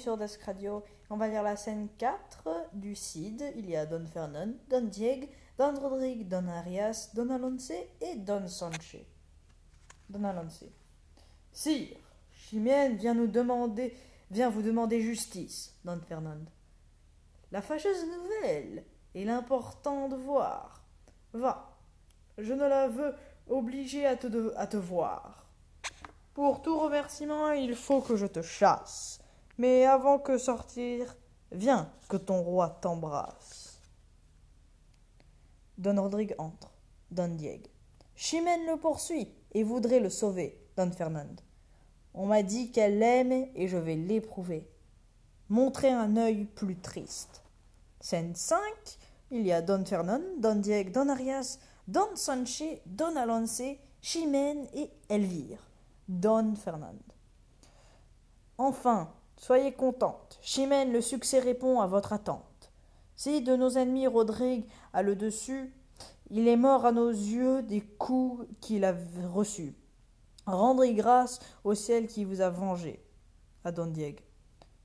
Sur Desk Radio. On va lire la scène 4 du Cid. Il y a Don Fernand, Don Diego, Don Rodrigue, Don Arias, Don Alonce et Don Sanche. Don Alonce. Sire, Chimène vient nous demander, vient vous demander justice, Don Fernand. La fâcheuse nouvelle et l'important devoir. Va, je ne la veux de- à te voir. Pour tout remerciement, il faut que je te chasse. Mais avant que sortir, viens que ton roi t'embrasse. Don Rodrigue entre. Don Diego. Chimène le poursuit et voudrait le sauver. Don Fernand. On m'a dit qu'elle l'aime et je vais l'éprouver. Montrer un œil plus triste. Scène 5. Il y a Don Fernand, Don Diego, Don Arias, Don Sanche, Don Alonce, Chimène et Elvire. Don Fernand. Enfin, soyez contente. Chimène, le succès répond à votre attente. Si de nos ennemis Rodrigue a le dessus, il est mort à nos yeux des coups qu'il a reçus. Rendez grâce au ciel qui vous a vengé. À Don Diego.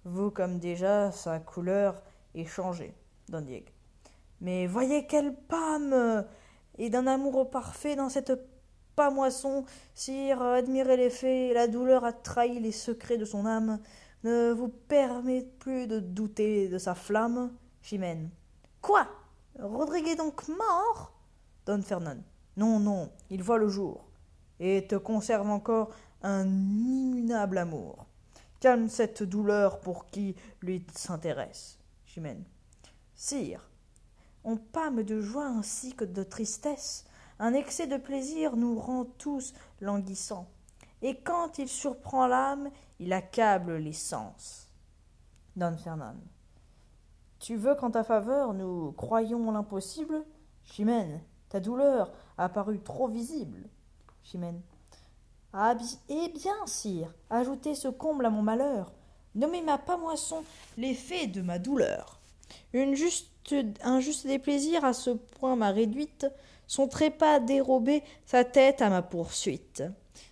Vous, comme déjà, sa couleur est changée. Don Diego. Mais voyez quelle pâme Et d'un amour parfait dans cette pamoisson, sire, admirez les faits, la douleur a trahi les secrets de son âme, ne vous permet plus de douter de sa flamme. Chimène. Quoi? Rodrigue est donc mort? Don Fernand. Non, non, il voit le jour, et te conserve encore un immunable amour. Calme cette douleur pour qui lui s'intéresse. Chimène. Sire, on pâme de joie ainsi que de tristesse. Un excès de plaisir nous rend tous languissants. Et quand il surprend l'âme, il accable les sens. Don Fernand. Tu veux qu'en ta faveur nous croyions l'impossible? Chimène, ta douleur a paru trop visible. Chimène. Ah, eh bien, sire, ajoutez ce comble à mon malheur. Nommez ma pamoisson l'effet de ma douleur. Un juste déplaisir à ce point m'a réduite, son trépas dérobé, sa tête à ma poursuite.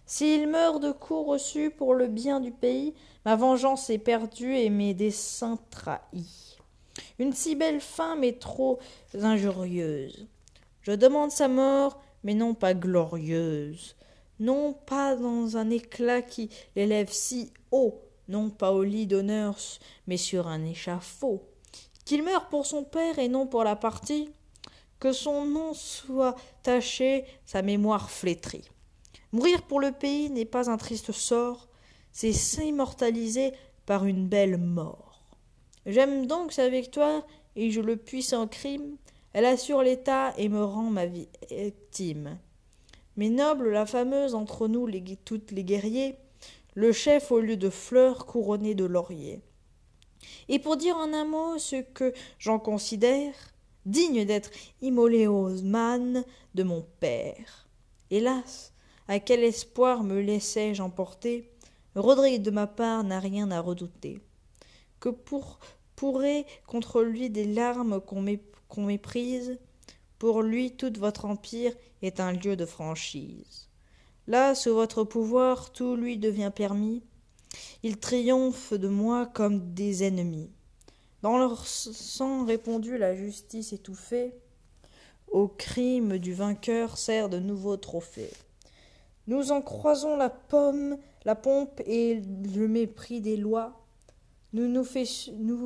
S'il meurt de coups reçus pour le bien du pays, ma vengeance est perdue et mes desseins trahis. Une si belle fin m'est trop injurieuse. Je demande sa mort, mais non pas glorieuse, non pas dans un éclat qui l'élève si haut, non pas au lit d'honneur, mais sur un échafaud. Qu'il meure pour son père et non pour la partie, que son nom soit taché, sa mémoire flétrie. Mourir pour le pays n'est pas un triste sort, c'est s'immortaliser par une belle mort. J'aime donc sa victoire, et je le puis sans crime, elle assure l'État et me rend ma victime. Mais noble, la fameuse entre nous les, toutes les guerriers, le chef au lieu de fleurs couronné de lauriers. Et pour dire en un mot ce que j'en considère, digne d'être immolé aux de mon père. Hélas, à quel espoir me laissai-je emporter? Rodrigue de ma part n'a rien à redouter. Que pour pourrait contre lui des larmes qu'on mé- qu'on méprise? Pour lui, tout votre empire est un lieu de franchise. Là, sous votre pouvoir, tout lui devient permis. Il triomphe de moi comme des ennemis. Dans leur sang répandu, la justice étouffée, au crime du vainqueur sert de nouveaux trophées. Nous en croisons la pomme, la pompe et le mépris des lois. Nous nous fait,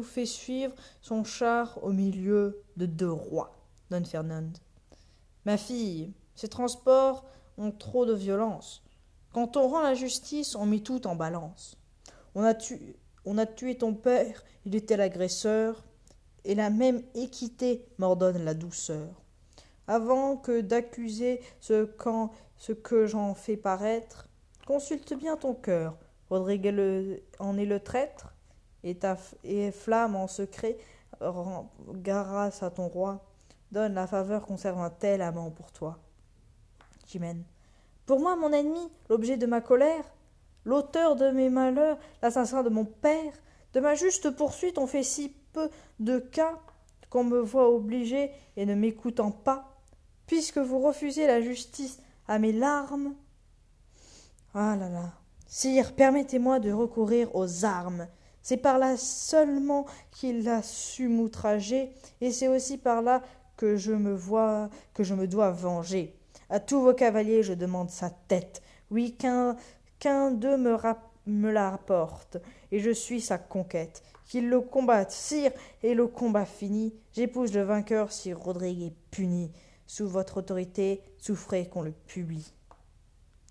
fait suivre son char au milieu de deux rois. Don Fernand. Ma fille, ces transports ont trop de violence. Quand on rend la justice, on met tout en balance. On a, tué, on a tué ton père, il était l'agresseur, et la même équité m'ordonne la douceur. Avant que d'accuser ce, qu'en- ce que j'en fais paraître, consulte bien ton cœur. Rodrigue en est le traître, et ta flamme en secret, grâce à ton roi, donne la faveur conserve un tel amant pour toi. Chimène. Pour moi, mon ennemi, l'objet de ma colère, l'auteur de mes malheurs, l'assassin de mon père, de ma juste poursuite, on fait si peu de cas qu'on me voit obligé et ne m'écoutant pas, puisque vous refusez la justice à mes larmes. Ah là là. Sire, permettez-moi de recourir aux armes. C'est par là seulement qu'il a su m'outrager, et c'est aussi par là que je me vois, que je me dois venger. À tous vos cavaliers, je demande sa tête. Oui, qu'un qu'un d'eux me, me la rapporte, et je suis sa conquête. Qu'il le combatte, sire, et le combat fini, j'épouse le vainqueur si Rodrigue est puni. Sous votre autorité, souffrez qu'on le publie.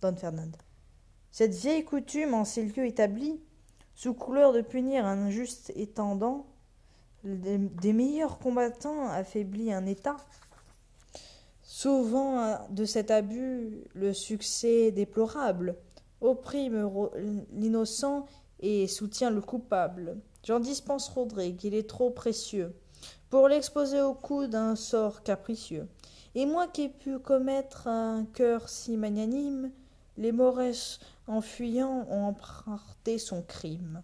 Don Fernand. Cette vieille coutume en ces lieux établie, sous couleur de punir un injuste étendant, des meilleurs combattants affaiblit un État. Souvent de cet abus le succès déplorable, opprime l'innocent et soutient le coupable. J'en dispense Rodrigue, il est trop précieux pour l'exposer au coup d'un sort capricieux. Et moi qui ai pu commettre un cœur si magnanime, les Mauresses, en fuyant, ont emprunté son crime.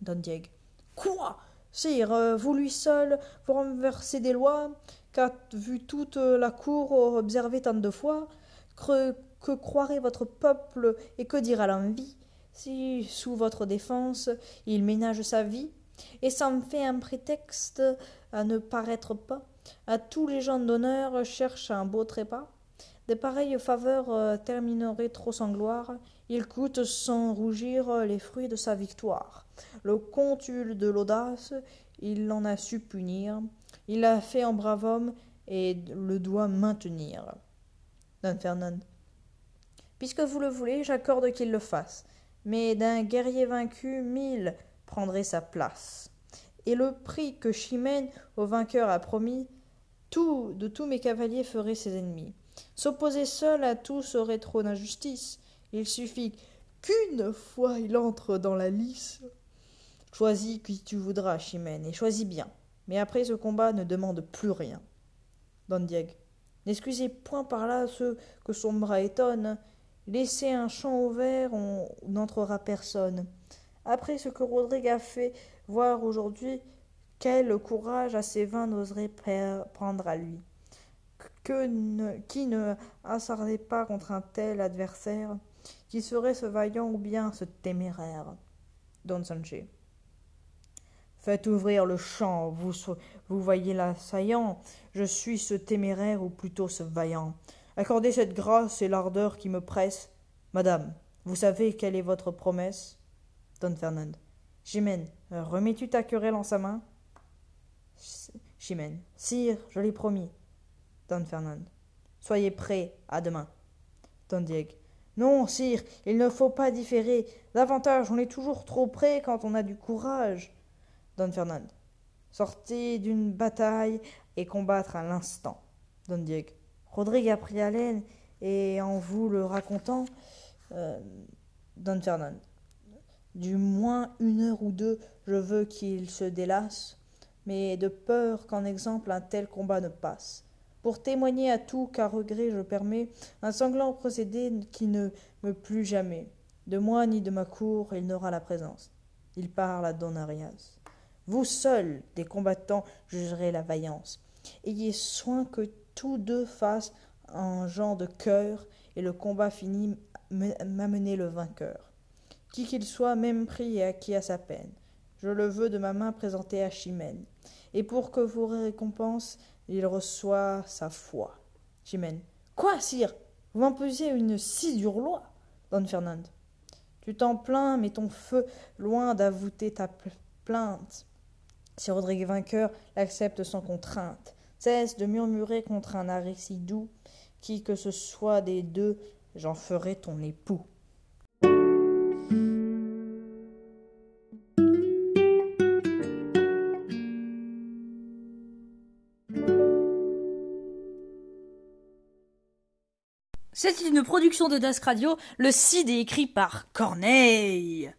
Don Diego. Quoi? Sire, euh, vous lui seul, vous renversez des lois, qu'a vu toute la cour observer tant de fois, que, que croirait votre peuple et que dira l'envie? Si, sous votre défense, il ménage sa vie, et s'en fait un prétexte à ne paraître pas, à tous les gens d'honneur cherchent un beau trépas. De pareilles faveurs euh, termineraient trop sans gloire, il coûte sans rougir les fruits de sa victoire. Le contul de l'audace, il en a su punir, il l'a fait en brave homme et le doit maintenir. Don Fernand. Puisque vous le voulez, j'accorde qu'il le fasse mais d'un guerrier vaincu mille prendraient sa place. Et le prix que Chimène au vainqueur a promis, tout de tous mes cavaliers feraient ses ennemis. S'opposer seul à tout serait trop d'injustice. Il suffit qu'une fois il entre dans la lice. Choisis qui tu voudras, Chimène, et choisis bien. Mais après ce combat ne demande plus rien. Don Diego. N'excusez point par là ceux que son bras étonne, Laissez un champ ouvert, on n'entrera personne. Après ce que Rodrigue a fait voir aujourd'hui, quel courage assez vain n'oserait prendre à lui que Qui ne hasardait pas contre un tel adversaire Qui serait ce vaillant ou bien ce téméraire? Don Sanché. Faites ouvrir le champ, vous, vous voyez l'assaillant. Je suis ce téméraire ou plutôt ce vaillant. Accordez cette grâce et l'ardeur qui me presse. Madame, vous savez quelle est votre promesse? Don Fernand. Chimène, remets-tu ta querelle en sa main? Chimène. Sire, je l'ai promis. Don Fernand. Soyez prêt, à demain. Don Diego. Non, sire, il ne faut pas différer. Davantage, on est toujours trop près quand on a du courage. Don Fernand. Sortez d'une bataille et combattre à l'instant. Don Diego. Rodrigue a pris haleine et en vous le racontant, euh, Don Fernand, du moins une heure ou deux, je veux qu'il se délasse, mais de peur qu'en exemple un tel combat ne passe. Pour témoigner à tout qu'à regret je permets un sanglant procédé qui ne me plût jamais. De moi ni de ma cour il n'aura la présence. Il parle à Don Arias. Vous seuls, des combattants, jugerez la vaillance. Ayez soin que tous deux fassent un genre de cœur, et le combat fini m'amener le vainqueur. Qui qu'il soit, même pris et acquis à sa peine. Je le veux de ma main présenter à Chimène. Et pour que vous récompense, il reçoit sa foi. Chimène. Quoi, sire? Vous m'imposez une si dure loi Don Fernand. Tu t'en plains, mais ton feu, loin d'avouter ta plainte. Si Rodrigue vainqueur l'accepte sans contrainte, Cesse de murmurer contre un arrêt si doux, qui que ce soit des deux, j'en ferai ton époux. C'est une production de Dask Radio, le CID est écrit par Corneille.